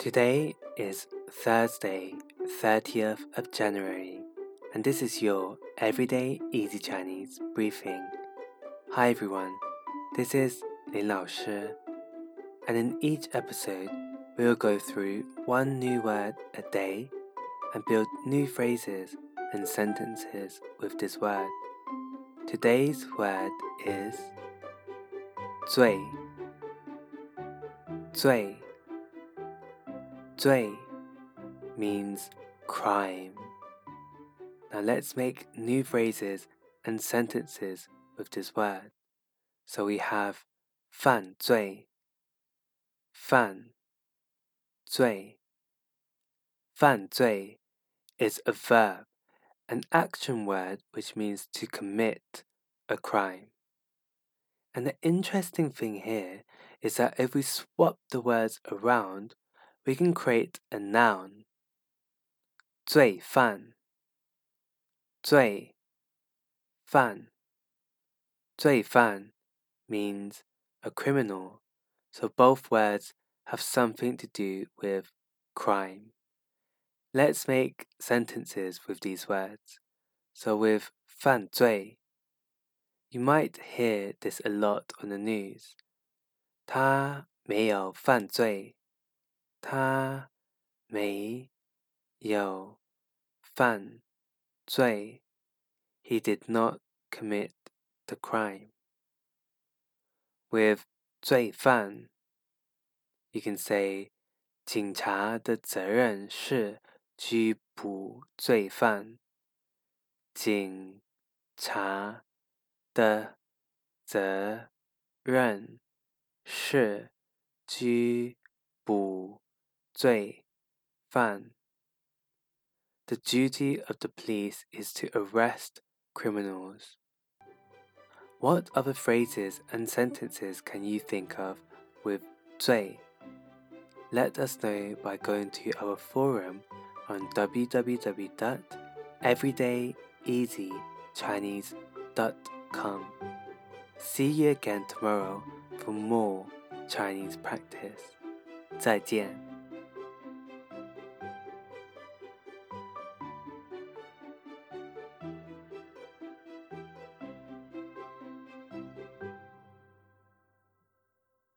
Today is Thursday, 30th of January, and this is your Everyday Easy Chinese briefing. Hi everyone, this is Lin Lao Shi, and in each episode, we will go through one new word a day and build new phrases and sentences with this word. Today's word is 罪罪Zui means crime. Now let's make new phrases and sentences with this word. So we have 犯罪,犯罪,犯罪 is a verb, an action word which means to commit a crime. And the interesting thing here is that if we swap the words around, we can create a noun. 罪犯,罪犯,罪犯 means a criminal, so both words have something to do with crime. Let's make sentences with these words. So with 犯罪, you might hear this a lot on the news. 他没有犯罪。 他没有犯罪。He did not commit the crime. With 罪犯, you can say 警察的责任是拘捕罪犯。警察的责任是拘捕。罪犯 The duty of the police is to arrest criminals. What other phrases and sentences can you think of with 罪? Let us know by going to our forum on www.everydayeasychinese.com. See you again tomorrow for more Chinese practice. 再见。